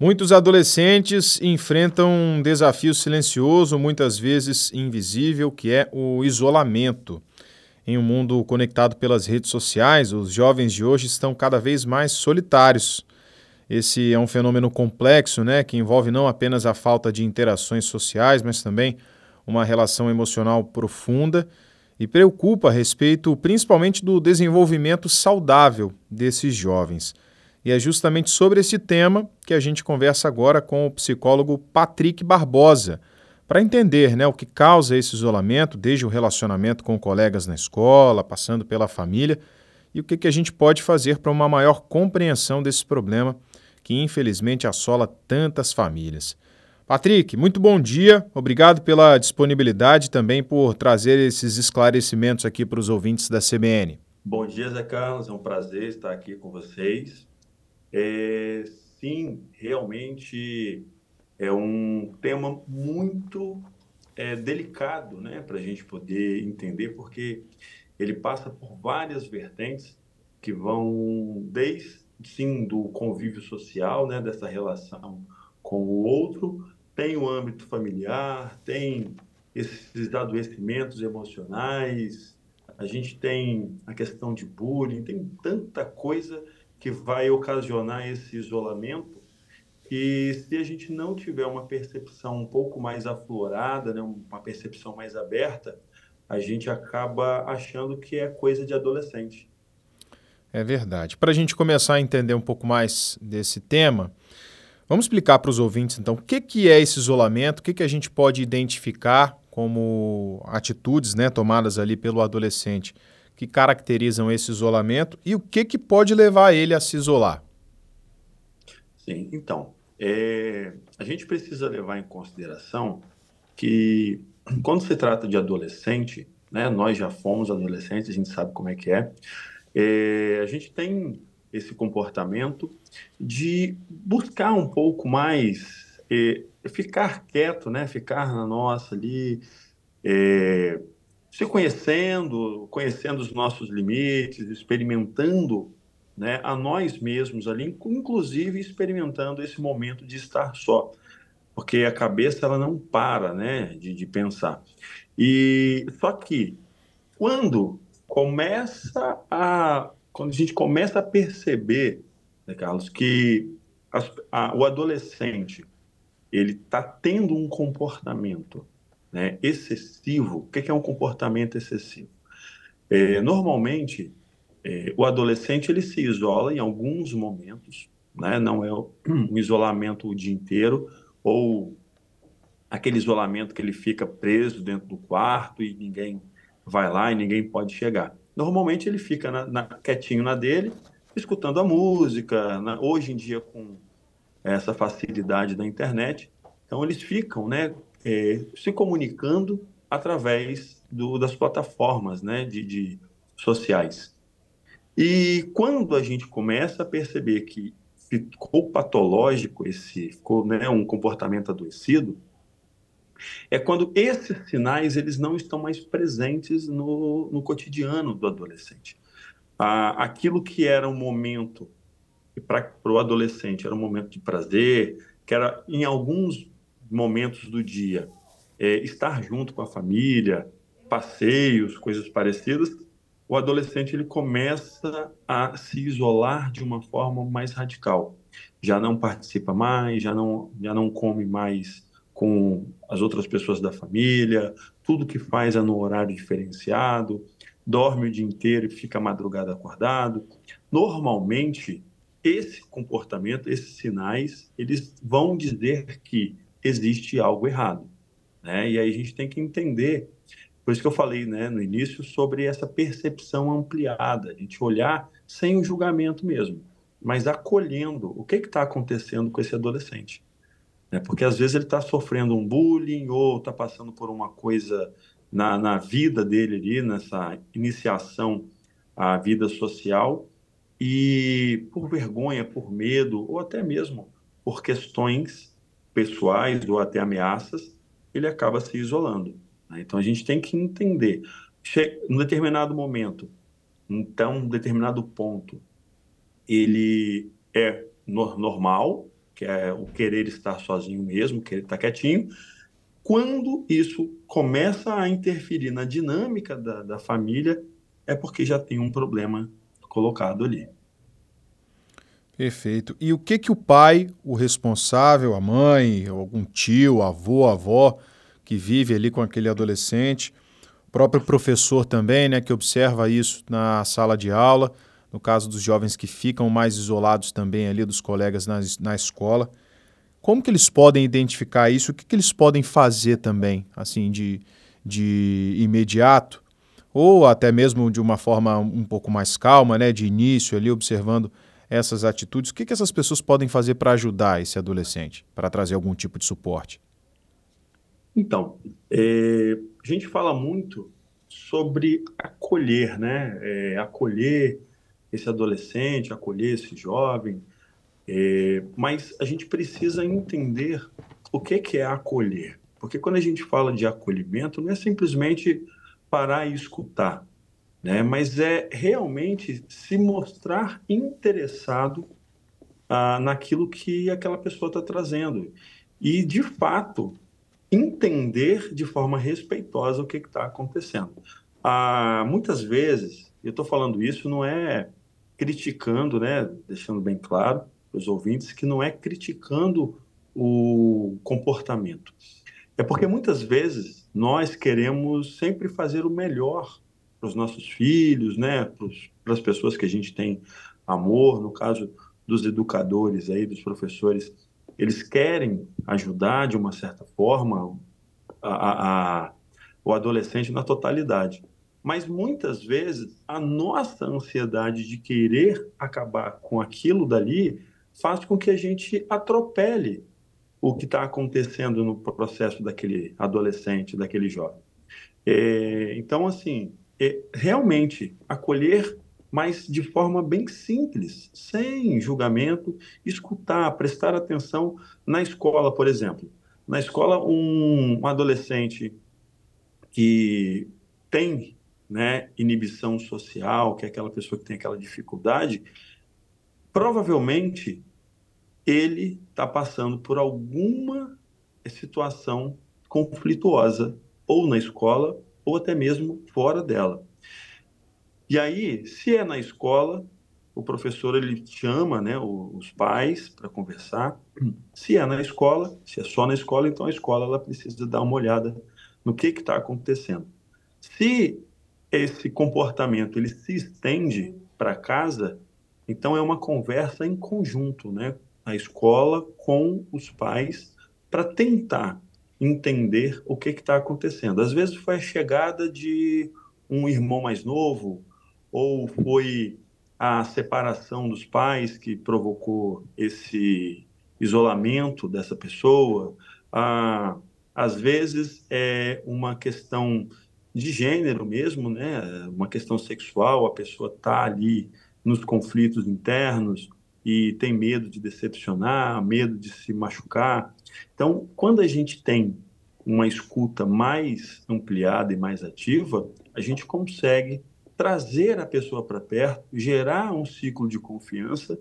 Muitos adolescentes enfrentam um desafio silencioso, muitas vezes invisível, que é o isolamento. Em um mundo conectado pelas redes sociais, os jovens de hoje estão cada vez mais solitários. Esse é um fenômeno complexo, né, que envolve não apenas a falta de interações sociais, mas também uma relação emocional profunda e preocupa a respeito principalmente do desenvolvimento saudável desses jovens. E é justamente sobre esse tema que a gente conversa agora com o psicólogo Patrick Barbosa, para entender né, o que causa esse isolamento, desde o relacionamento com colegas na escola, passando pela família, e o que, que a gente pode fazer para uma maior compreensão desse problema que infelizmente assola tantas famílias. Patrick, muito bom dia, obrigado pela disponibilidade também por trazer esses esclarecimentos aqui para os ouvintes da CBN. Bom dia, Zé Carlos, é um prazer estar aqui com vocês. É, sim, realmente é um tema muito é, delicado né, para a gente poder entender, porque ele passa por várias vertentes que vão desde sim do convívio social, né, dessa relação com o outro, tem o âmbito familiar, tem esses adoecimentos emocionais, a gente tem a questão de bullying, tem tanta coisa que vai ocasionar esse isolamento. E se a gente não tiver uma percepção um pouco mais aflorada, né, uma percepção mais aberta, a gente acaba achando que é coisa de adolescente. É verdade. Para a gente começar a entender um pouco mais desse tema, vamos explicar para os ouvintes, então, o que, que é esse isolamento, o que, que a gente pode identificar como atitudes né, tomadas ali pelo adolescente que caracterizam esse isolamento e o que, que pode levar ele a se isolar? Sim, então, é, a gente precisa levar em consideração que quando se trata de adolescente, né, nós já fomos adolescentes, a gente sabe como é que é, é a gente tem esse comportamento de buscar um pouco mais, é, ficar quieto, né, ficar na nossa ali, é, se conhecendo, conhecendo os nossos limites, experimentando né, a nós mesmos ali, inclusive experimentando esse momento de estar só, porque a cabeça ela não para né, de, de pensar. E só que quando começa a quando a gente começa a perceber, né, Carlos, que a, o adolescente ele está tendo um comportamento né, excessivo. O que é um comportamento excessivo? É, normalmente, é, o adolescente ele se isola em alguns momentos, né, não é um isolamento o dia inteiro, ou aquele isolamento que ele fica preso dentro do quarto e ninguém vai lá e ninguém pode chegar. Normalmente ele fica na, na, quietinho na dele, escutando a música, na, hoje em dia com essa facilidade da internet, então eles ficam, né, é, se comunicando através do, das plataformas né, de, de sociais. E quando a gente começa a perceber que ficou patológico esse, ficou né, um comportamento adoecido, é quando esses sinais eles não estão mais presentes no, no cotidiano do adolescente. Ah, aquilo que era um momento para o adolescente era um momento de prazer, que era em alguns momentos do dia, é, estar junto com a família, passeios, coisas parecidas, o adolescente ele começa a se isolar de uma forma mais radical. Já não participa mais, já não, já não come mais com as outras pessoas da família, tudo que faz é no horário diferenciado, dorme o dia inteiro e fica madrugada acordado. Normalmente, esse comportamento, esses sinais, eles vão dizer que existe algo errado. Né? E aí a gente tem que entender, por isso que eu falei né, no início, sobre essa percepção ampliada, a gente olhar sem o julgamento mesmo, mas acolhendo o que está acontecendo com esse adolescente. Né? Porque às vezes ele está sofrendo um bullying ou está passando por uma coisa na, na vida dele ali, nessa iniciação à vida social, e por vergonha, por medo, ou até mesmo por questões pessoais ou até ameaças, ele acaba se isolando. Né? Então a gente tem que entender, em um determinado momento, então, um determinado ponto, ele é no normal, que é o querer estar sozinho mesmo, querer estar quietinho. Quando isso começa a interferir na dinâmica da, da família, é porque já tem um problema colocado ali. Perfeito. E o que que o pai, o responsável, a mãe, algum tio, avô, avó que vive ali com aquele adolescente, o próprio professor também, né, que observa isso na sala de aula, no caso dos jovens que ficam mais isolados também ali dos colegas na, na escola. Como que eles podem identificar isso? O que, que eles podem fazer também, assim, de, de imediato? Ou até mesmo de uma forma um pouco mais calma, né, de início ali, observando essas atitudes. O que, que essas pessoas podem fazer para ajudar esse adolescente, para trazer algum tipo de suporte? Então, é, a gente fala muito sobre acolher, né? É, acolher esse adolescente, acolher esse jovem, é, mas a gente precisa entender o que, que é acolher. Porque quando a gente fala de acolhimento, não é simplesmente parar e escutar, né? mas é realmente se mostrar interessado ah, naquilo que aquela pessoa está trazendo. E, de fato, entender de forma respeitosa o que está acontecendo. Ah, muitas vezes, eu estou falando isso, não é criticando, né, deixando bem claro para os ouvintes, que não é criticando o comportamento. É porque muitas vezes nós queremos sempre fazer o melhor para os nossos filhos, né, para as pessoas que a gente tem amor, no caso dos educadores aí, dos professores, eles querem ajudar de uma certa forma a, a, a, o adolescente na totalidade. Mas muitas vezes a nossa ansiedade de querer acabar com aquilo dali faz com que a gente atropele o que está acontecendo no processo daquele adolescente, daquele jovem. É, então, assim, é, realmente acolher, mas de forma bem simples, sem julgamento, escutar, prestar atenção na escola, por exemplo. Na escola, um, um adolescente que tem né, inibição social, que é aquela pessoa que tem aquela dificuldade, provavelmente ele está passando por alguma situação conflituosa, ou na escola, ou até mesmo fora dela. E aí, se é na escola, o professor ele chama né, os pais para conversar. Se é na escola, se é só na escola, então a escola ela precisa dar uma olhada no que está acontecendo. Se esse comportamento ele se estende para casa, então é uma conversa em conjunto, né? A escola com os pais para tentar entender o que está acontecendo. Às vezes foi a chegada de um irmão mais novo, ou foi a separação dos pais que provocou esse isolamento dessa pessoa. Ah, às vezes é uma questão de gênero mesmo, né? Uma questão sexual, a pessoa está ali nos conflitos internos e tem medo de decepcionar, medo de se machucar. Então, quando a gente tem uma escuta mais ampliada e mais ativa, a gente consegue trazer a pessoa para perto, gerar um ciclo de confiança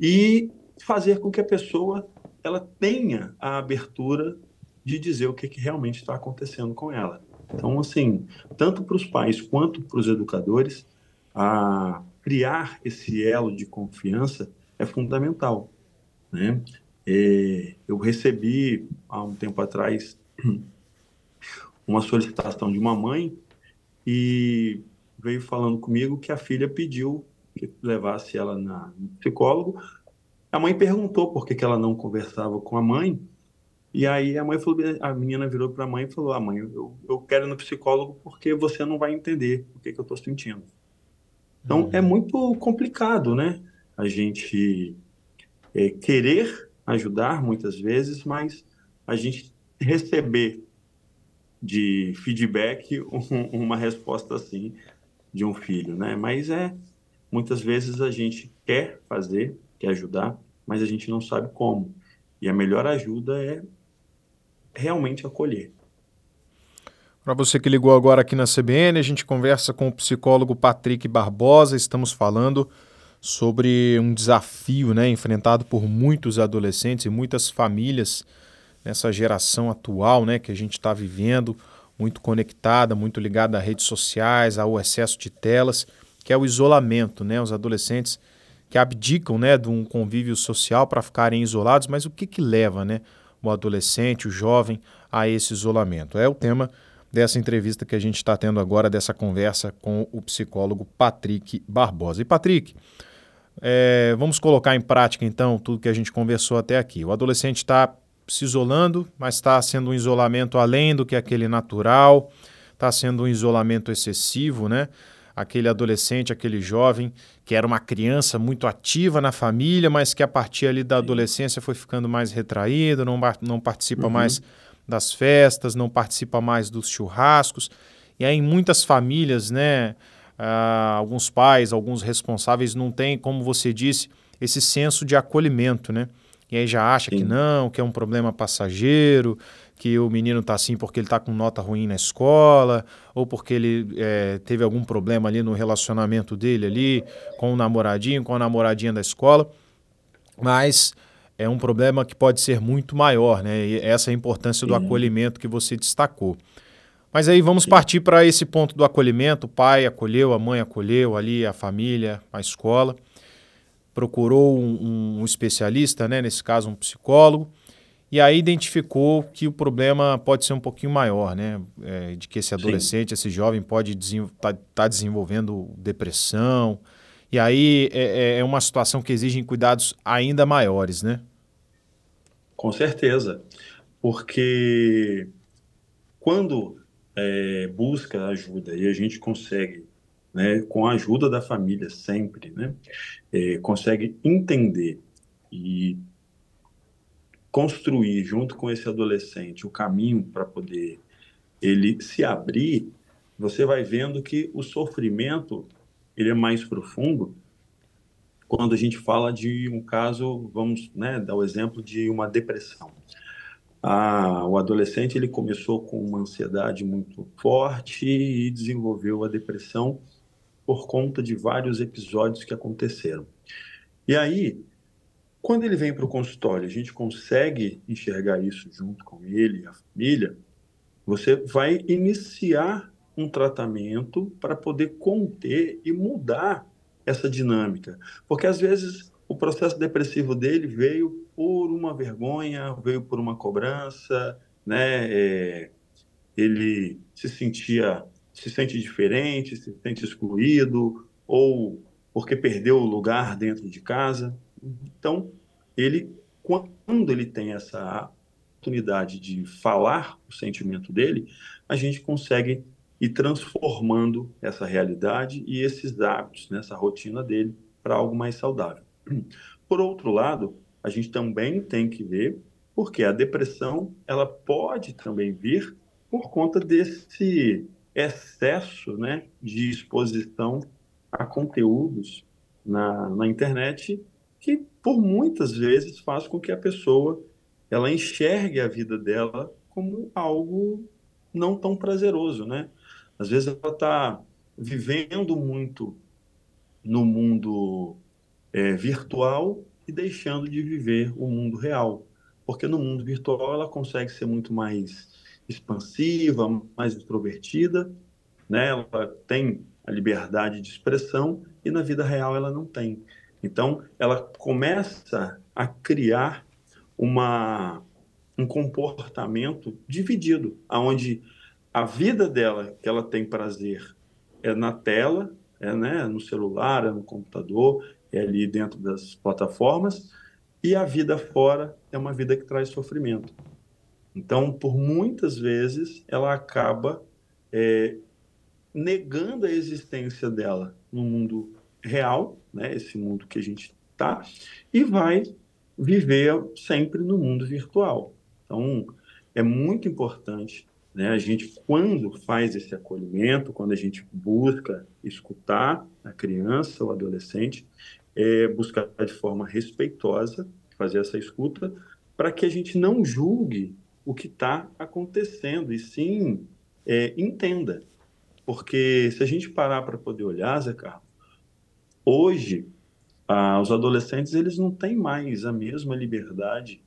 e fazer com que a pessoa ela tenha a abertura de dizer o que, que realmente está acontecendo com ela. Então, assim, tanto para os pais quanto para os educadores, a criar esse elo de confiança é fundamental, né? É, eu recebi há um tempo atrás uma solicitação de uma mãe e veio falando comigo que a filha pediu que levasse ela na, no psicólogo. A mãe perguntou por que, que ela não conversava com a mãe e aí a mãe falou, a menina virou para a mãe e falou: "Ah, mãe, eu, eu quero ir no psicólogo porque você não vai entender o que, que eu estou sentindo". Então uhum. é muito complicado, né? A gente é, querer ajudar muitas vezes, mas a gente receber de feedback um, uma resposta assim de um filho, né? Mas é muitas vezes a gente quer fazer, quer ajudar, mas a gente não sabe como. E a melhor ajuda é realmente acolher. Para você que ligou agora aqui na CBN, a gente conversa com o psicólogo Patrick Barbosa. Estamos falando sobre um desafio né, enfrentado por muitos adolescentes e muitas famílias nessa geração atual né, que a gente está vivendo, muito conectada, muito ligada a redes sociais, ao excesso de telas, que é o isolamento. Né? Os adolescentes que abdicam né, de um convívio social para ficarem isolados, mas o que, que leva né, o adolescente, o jovem, a esse isolamento? É o tema dessa entrevista que a gente está tendo agora, dessa conversa com o psicólogo Patrick Barbosa. E Patrick, é, vamos colocar em prática então tudo que a gente conversou até aqui. O adolescente está se isolando, mas está sendo um isolamento além do que aquele natural, está sendo um isolamento excessivo, né? Aquele adolescente, aquele jovem que era uma criança muito ativa na família, mas que a partir ali da adolescência foi ficando mais retraído, não, não participa uhum. mais das festas, não participa mais dos churrascos. E aí, em muitas famílias, né, uh, alguns pais, alguns responsáveis não têm, como você disse, esse senso de acolhimento, né? E aí já acha Sim. que não, que é um problema passageiro, que o menino está assim porque ele está com nota ruim na escola, ou porque ele é, teve algum problema ali no relacionamento dele ali, com o namoradinho, com a namoradinha da escola. Mas é um problema que pode ser muito maior, né? E essa é a importância do Sim. acolhimento que você destacou. Mas aí vamos Sim. partir para esse ponto do acolhimento. O pai acolheu, a mãe acolheu ali, a família, a escola. Procurou um, um especialista, né? nesse caso um psicólogo, e aí identificou que o problema pode ser um pouquinho maior, né? É, de que esse adolescente, Sim. esse jovem pode estar tá, tá desenvolvendo depressão, e aí é, é, é uma situação que exige cuidados ainda maiores, né? Com certeza, porque quando é, busca ajuda e a gente consegue, né, com a ajuda da família sempre, né, é, consegue entender e construir junto com esse adolescente o caminho para poder ele se abrir, você vai vendo que o sofrimento ele é mais profundo quando a gente fala de um caso, vamos né, dar o exemplo de uma depressão. Ah, o adolescente ele começou com uma ansiedade muito forte e desenvolveu a depressão por conta de vários episódios que aconteceram. E aí, quando ele vem para o consultório, a gente consegue enxergar isso junto com ele, a família, você vai iniciar um tratamento para poder conter e mudar essa dinâmica. Porque às vezes o processo depressivo dele veio por uma vergonha, veio por uma cobrança, né? É, ele se sentia, se sente diferente, se sente excluído, ou porque perdeu o lugar dentro de casa. Então, ele, quando ele tem essa oportunidade de falar o sentimento dele, a gente consegue e transformando essa realidade e esses hábitos, nessa né, rotina dele, para algo mais saudável. Por outro lado, a gente também tem que ver porque a depressão ela pode também vir por conta desse excesso né, de exposição a conteúdos na, na internet que por muitas vezes faz com que a pessoa ela enxergue a vida dela como algo não tão prazeroso, né? Às vezes ela está vivendo muito no mundo é, virtual e deixando de viver o mundo real. Porque no mundo virtual ela consegue ser muito mais expansiva, mais extrovertida, né? ela tem a liberdade de expressão e na vida real ela não tem. Então ela começa a criar uma, um comportamento dividido, aonde a vida dela, que ela tem prazer, é na tela, é né, no celular, é no computador, é ali dentro das plataformas, e a vida fora é uma vida que traz sofrimento. Então, por muitas vezes, ela acaba é, negando a existência dela no mundo real, né, esse mundo que a gente está, e vai viver sempre no mundo virtual. Então, é muito importante né? A gente, quando faz esse acolhimento, quando a gente busca escutar a criança ou adolescente, é buscar de forma respeitosa fazer essa escuta para que a gente não julgue o que está acontecendo e sim é, entenda. Porque se a gente parar para poder olhar, Zé Carlos, hoje ah, os adolescentes eles não têm mais a mesma liberdade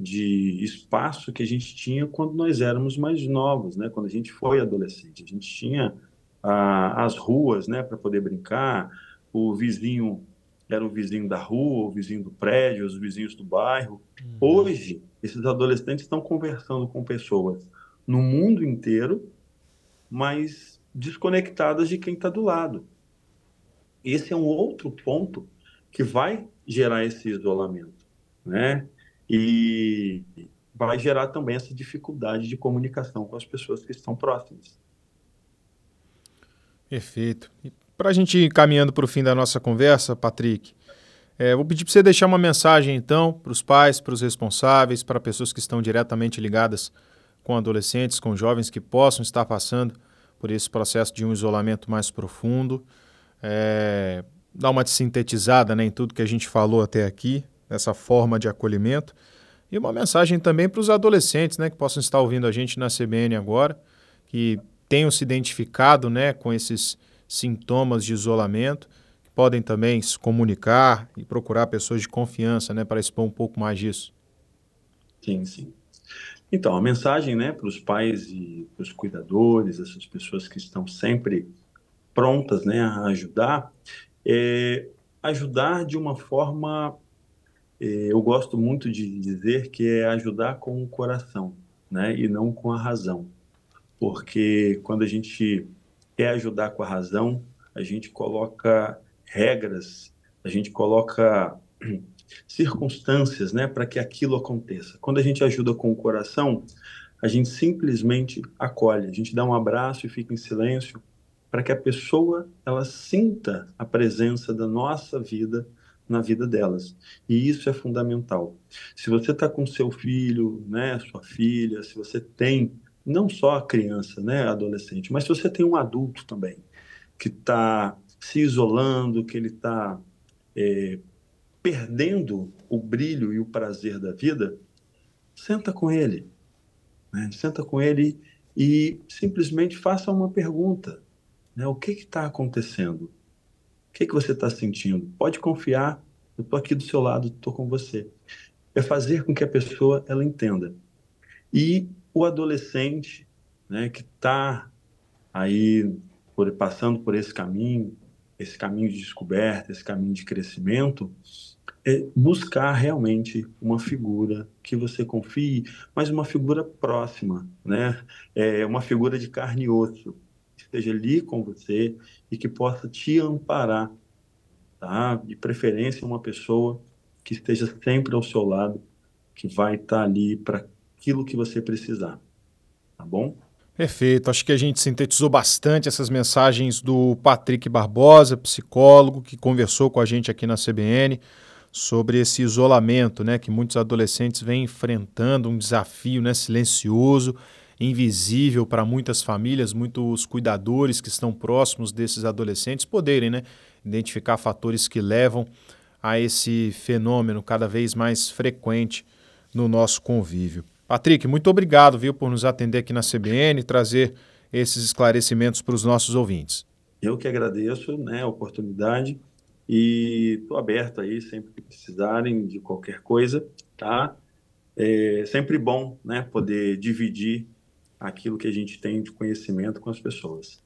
de espaço que a gente tinha quando nós éramos mais novos, né? Quando a gente foi adolescente, a gente tinha ah, as ruas, né, para poder brincar. O vizinho era o vizinho da rua, o vizinho do prédio, os vizinhos do bairro. Uhum. Hoje, esses adolescentes estão conversando com pessoas no mundo inteiro, mas desconectadas de quem está do lado. Esse é um outro ponto que vai gerar esse isolamento, né? E vai gerar também essa dificuldade de comunicação com as pessoas que estão próximas. Perfeito. Para a gente ir caminhando para o fim da nossa conversa, Patrick, é, vou pedir para você deixar uma mensagem, então, para os pais, para os responsáveis, para pessoas que estão diretamente ligadas com adolescentes, com jovens que possam estar passando por esse processo de um isolamento mais profundo. É, dar uma sintetizada né, em tudo que a gente falou até aqui, essa forma de acolhimento. E uma mensagem também para os adolescentes né, que possam estar ouvindo a gente na CBN agora, que tenham se identificado né, com esses sintomas de isolamento, que podem também se comunicar e procurar pessoas de confiança né, para expor um pouco mais disso. Sim, sim. Então, a mensagem né, para os pais e para os cuidadores, essas pessoas que estão sempre prontas né, a ajudar, é ajudar de uma forma, eu gosto muito de dizer que é ajudar com o coração, né, e não com a razão. Porque quando a gente quer ajudar com a razão, a gente coloca regras, a gente coloca circunstâncias, né, para que aquilo aconteça. Quando a gente ajuda com o coração, a gente simplesmente acolhe, a gente dá um abraço e fica em silêncio para que a pessoa ela sinta a presença da nossa vida na vida delas. E isso é fundamental. Se você está com seu filho, né, sua filha, se você tem não só a criança, né, adolescente, mas se você tem um adulto também que está se isolando, que ele está é, perdendo o brilho e o prazer da vida, senta com ele, né? senta com ele e simplesmente faça uma pergunta. Né? O que está acontecendo? O que, que você está sentindo? Pode confiar, eu estou aqui do seu lado, estou com você. É fazer com que a pessoa ela entenda. E o adolescente né, que está aí por, passando por esse caminho, esse caminho de descoberta, esse caminho de crescimento, é buscar realmente uma figura que você confie, mas uma figura próxima, né? É uma figura de carne e osso, esteja ali com você e que possa te amparar, tá? De preferência uma pessoa que esteja sempre ao seu lado, que vai estar ali para aquilo que você precisar, tá bom? Perfeito. Acho que a gente sintetizou bastante essas mensagens do Patrick Barbosa, psicólogo, que conversou com a gente aqui na CBN sobre esse isolamento, né, que muitos adolescentes vêm enfrentando, um desafio, né, silencioso invisível para muitas famílias, muitos cuidadores que estão próximos desses adolescentes poderem né, identificar fatores que levam a esse fenômeno cada vez mais frequente no nosso convívio. Patrick, muito obrigado viu, por nos atender aqui na CBN e trazer esses esclarecimentos para os nossos ouvintes. Eu que agradeço né, a oportunidade e estou aberto aí sempre que precisarem de qualquer coisa, tá? É sempre bom né, poder dividir aquilo que a gente tem de conhecimento com as pessoas.